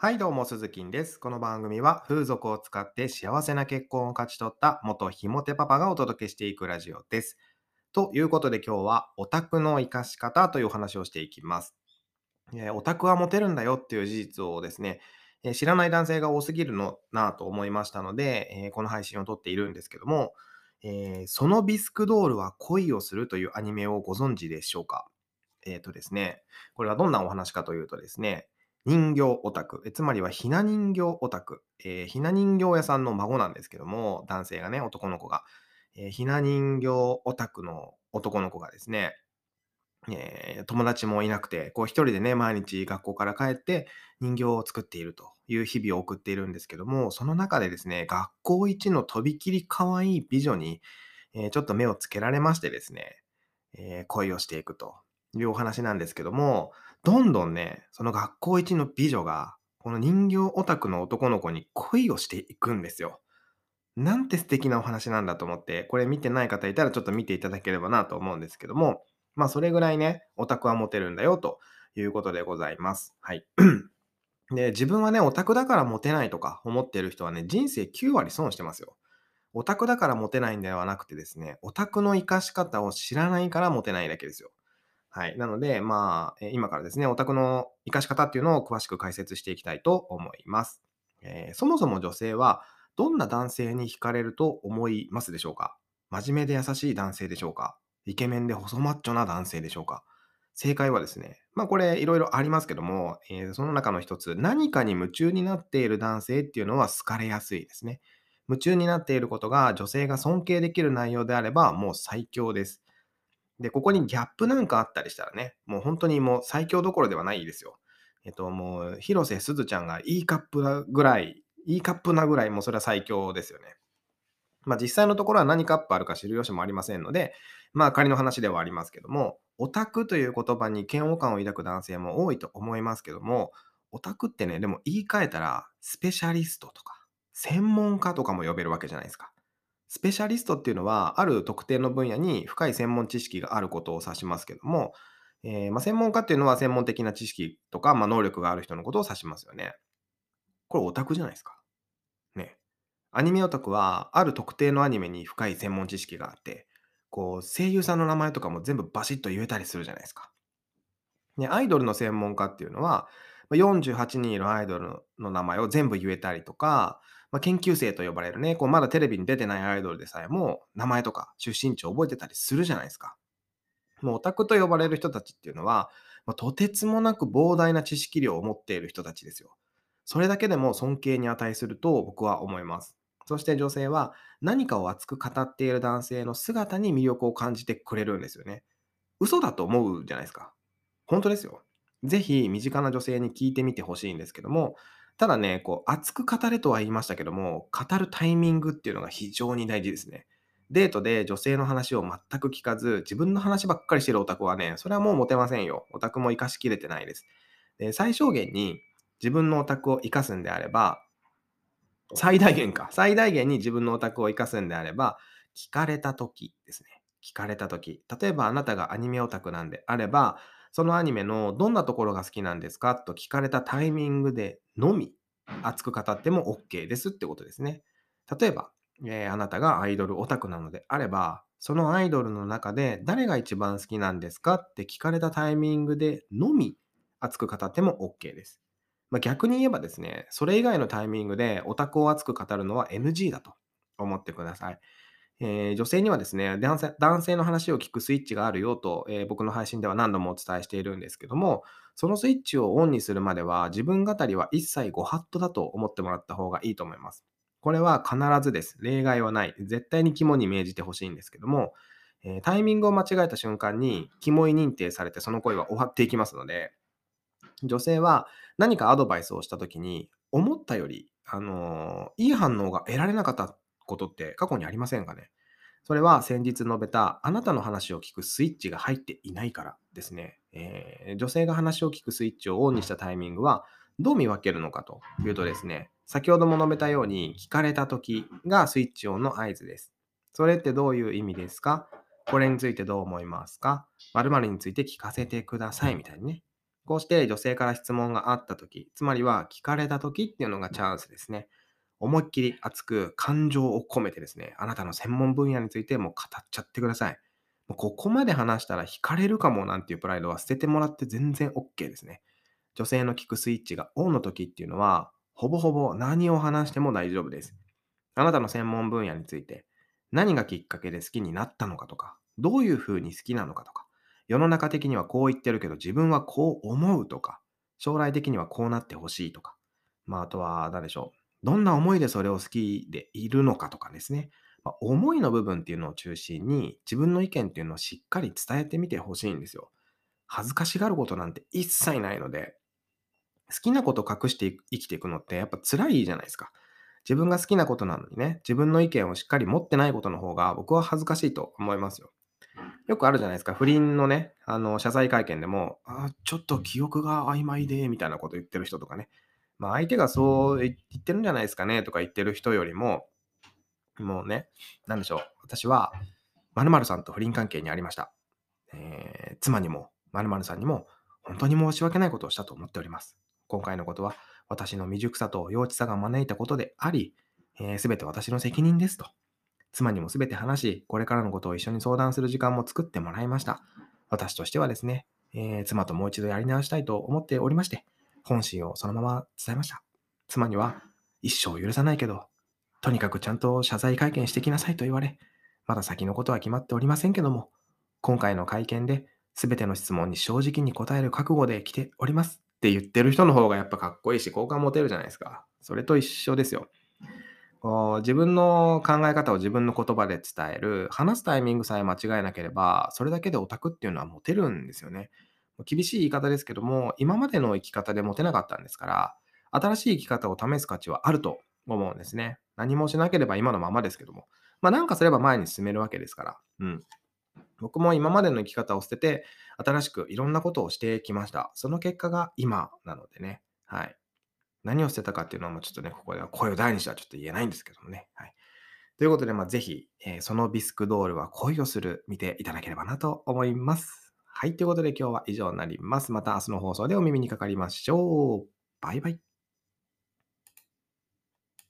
はいどうも、鈴木です。この番組は風俗を使って幸せな結婚を勝ち取った元ひもてパパがお届けしていくラジオです。ということで今日はオタクの活かし方というお話をしていきます。えーオタクはモテるんだよっていう事実をですね、えー知らない男性が多すぎるのなと思いましたので、えーこの配信を撮っているんですけども、えーそのビスクドールは恋をするというアニメをご存知でしょうか？えっ、とですね、これはどんなお話かというとですね、人形オタク、えつまりはひな人形オタク、えーひな人形屋さんの孫なんですけども、男性がね、男の子が、えーひな人形オタクの男の子がですね、えー友達もいなくて、こう一人でね、毎日学校から帰って人形を作っているという日々を送っているんですけども、その中でですね、学校一のとびきり可愛い美女に、えちょっと目をつけられましてですね、え恋をしていくと。いうお話なんですけども、どんどんね、その学校一の美女が、この人形オタクの男の子に恋をしていくんですよ。なんて素敵なお話なんだと思って、これ見てない方いたらちょっと見ていただければなと思うんですけども、まあそれぐらいね、オタクはモテるんだよということでございます。はい。で、自分はね、オタクだからモテないとか思ってる人はね、人生9割損してますよ。オタクだからモテないんではなくてですね、オタクの活かし方を知らないからモテないだけですよ。はい。なので、まあ、今からですね、オタクの活かし方っていうのを詳しく解説していきたいと思います。えーそもそも女性はどんな男性に惹かれると思いますでしょうか？真面目で優しい男性でしょうか？イケメンで細マッチョな男性でしょうか？正解はですね、まあこれいろいろありますけども、えーその中の一つ、何かに夢中になっている男性っていうのは好かれやすいですね。夢中になっていることが女性が尊敬できる内容であればもう最強です。で、ここにギャップなんかあったりしたらね、もう本当にもう最強どころではないですよ。えっと、もう広瀬すずちゃんがいいカップなぐらい、いいカップなぐらい、もうそれは最強ですよね。まあ実際のところは何カップあるか知る由もありませんので、まあ仮の話ではありますけども、オタクという言葉に嫌悪感を抱く男性も多いと思いますけども、オタクってね、でも言い換えたら、スペシャリストとか、専門家とかも呼べるわけじゃないですか。スペシャリストっていうのは、ある特定の分野に深い専門知識があることを指しますけども、えーまあ、専門家っていうのは専門的な知識とか、まあ、能力がある人のことを指しますよね。これオタクじゃないですか。ね。アニメオタクは、ある特定のアニメに深い専門知識があって、こう、声優さんの名前とかも全部バシッと言えたりするじゃないですか。ね、アイドルの専門家っていうのは、48人いるアイドルの名前を全部言えたりとか、まあ、研究生と呼ばれるね、こうまだテレビに出てないアイドルでさえも、名前とか出身地を覚えてたりするじゃないですか。もうオタクと呼ばれる人たちっていうのは、まあとてつもなく膨大な知識量を持っている人たちですよ。それだけでも尊敬に値すると僕は思います。そして女性は何かを熱く語っている男性の姿に魅力を感じてくれるんですよね。嘘だと思うじゃないですか。本当ですよ。ぜひ身近な女性に聞いてみてほしいんですけども、ただね、こう熱く語れとは言いましたけども、語るタイミングっていうのが非常に大事ですね。デートで女性の話を全く聞かず、自分の話ばっかりしてるオタクはね、それはもうモテませんよ。オタクも活かしきれてないです。で最小限に自分のオタクを活かすんであれば、最大限か。最大限に自分のオタクを活かすんであれば、聞かれた時ですね。聞かれた時。例えばあなたがアニメオタクなんであれば、そのアニメのどんなところが好きなんですか？と聞かれたタイミングでのみ熱く語っても OK ですってことですね。例えば、えーあなたがアイドルオタクなのであれば、そのアイドルの中で誰が一番好きなんですか？って聞かれたタイミングでのみ熱く語っても OK です。まあ、逆に言えばですね、それ以外のタイミングでオタクを熱く語るのは NG だと思ってください。えー女性にはですね男性、の話を聞くスイッチがあるよと、えー僕の配信では何度もお伝えしているんですけども、そのスイッチをオンにするまでは自分語りは一切ご法度だと思ってもらった方がいいと思います。これは必ずです。例外はない。絶対に肝に銘じてほしいんですけども、えータイミングを間違えた瞬間に肝意認定されてその恋は終わっていきますので、女性は何かアドバイスをしたときに、思ったより、あのいい反応が得られなかったことって過去にありませんかねそれは先日述べたあなたの話を聞くスイッチが入っていないからですね。えー女性が話を聞くスイッチをオンにしたタイミングはどう見分けるのかというとですね、先ほども述べたように聞かれた時がスイッチオンの合図です。それってどういう意味ですか？これについてどう思いますか？〇〇について聞かせてくださいみたいにね。こうして女性から質問があったとき、つまりは聞かれたときっていうのがチャンスですね。思いっきり熱く感情を込めてですね、あなたの専門分野についてもう語っちゃってください。もうここまで話したら惹かれるかもなんていうプライドは捨ててもらって全然 OK ですね。女性の聞くスイッチがオンの時っていうのは、ほぼほぼ何を話しても大丈夫です。あなたの専門分野について、何がきっかけで好きになったのかとか、どういうふうに好きなのかとか、世の中的にはこう言ってるけど自分はこう思うとか、将来的にはこうなってほしいとか、まあ、あとは何でしょう。どんな思いでそれを好きでいるのかとかですね。まあ、思いの部分っていうのを中心に自分の意見っていうのをしっかり伝えてみてほしいんですよ。恥ずかしがることなんて一切ないので、好きなことを隠して生きていくのってやっぱ辛いじゃないですか。自分が好きなことなのにね、自分の意見をしっかり持ってないことの方が僕は恥ずかしいと思いますよ。よくあるじゃないですか。不倫のね、あの、謝罪会見でも、あちょっと記憶が曖昧で、みたいなこと言ってる人とかね。まあ、相手がそう言ってるんじゃないですかね、とか言ってる人よりも、もうね、なんでしょう。私は、〇〇さんと不倫関係にありました。えー、妻にも、〇〇さんにも、本当に申し訳ないことをしたと思っております。今回のことは、私の未熟さと幼稚さが招いたことであり、す、えー、べ、て私の責任ですと。妻にもすべて話し、これからのことを一緒に相談する時間も作ってもらいました。私としてはですね、えー、妻ともう一度やり直したいと思っておりまして、本心をそのまま伝えました。妻には、一生許さないけど、とにかくちゃんと謝罪会見してきなさいと言われ、まだ先のことは決まっておりませんけども、今回の会見で全ての質問に正直に答える覚悟で来ておりますって言ってる人の方がやっぱかっこいいし、好感持てるじゃないですか。それと一緒ですよ。こう自分の考え方を自分の言葉で伝える、話すタイミングさえ間違えなければ、それだけでオタクっていうのはモテるんですよね。厳しい言い方ですけども、今までの生き方でモテなかったんですから、新しい生き方を試す価値はあると思うんですね。何もしなければ今のままですけども。まあなんかすれば前に進めるわけですから。うん。僕も今までの生き方を捨てて、新しくいろんなことをしてきました。その結果が今なのでね。はい。何を捨てたかっていうのはもうちょっとね、ここでは声を大にしてはちょっと言えないんですけどもね。はい。ということで、まあ、ぜひ、えー、そのビスクドールは恋をする見ていただければなと思います。はい。ということで今日は以上になります。また明日の放送でお耳にかかりましょう。バイバイ。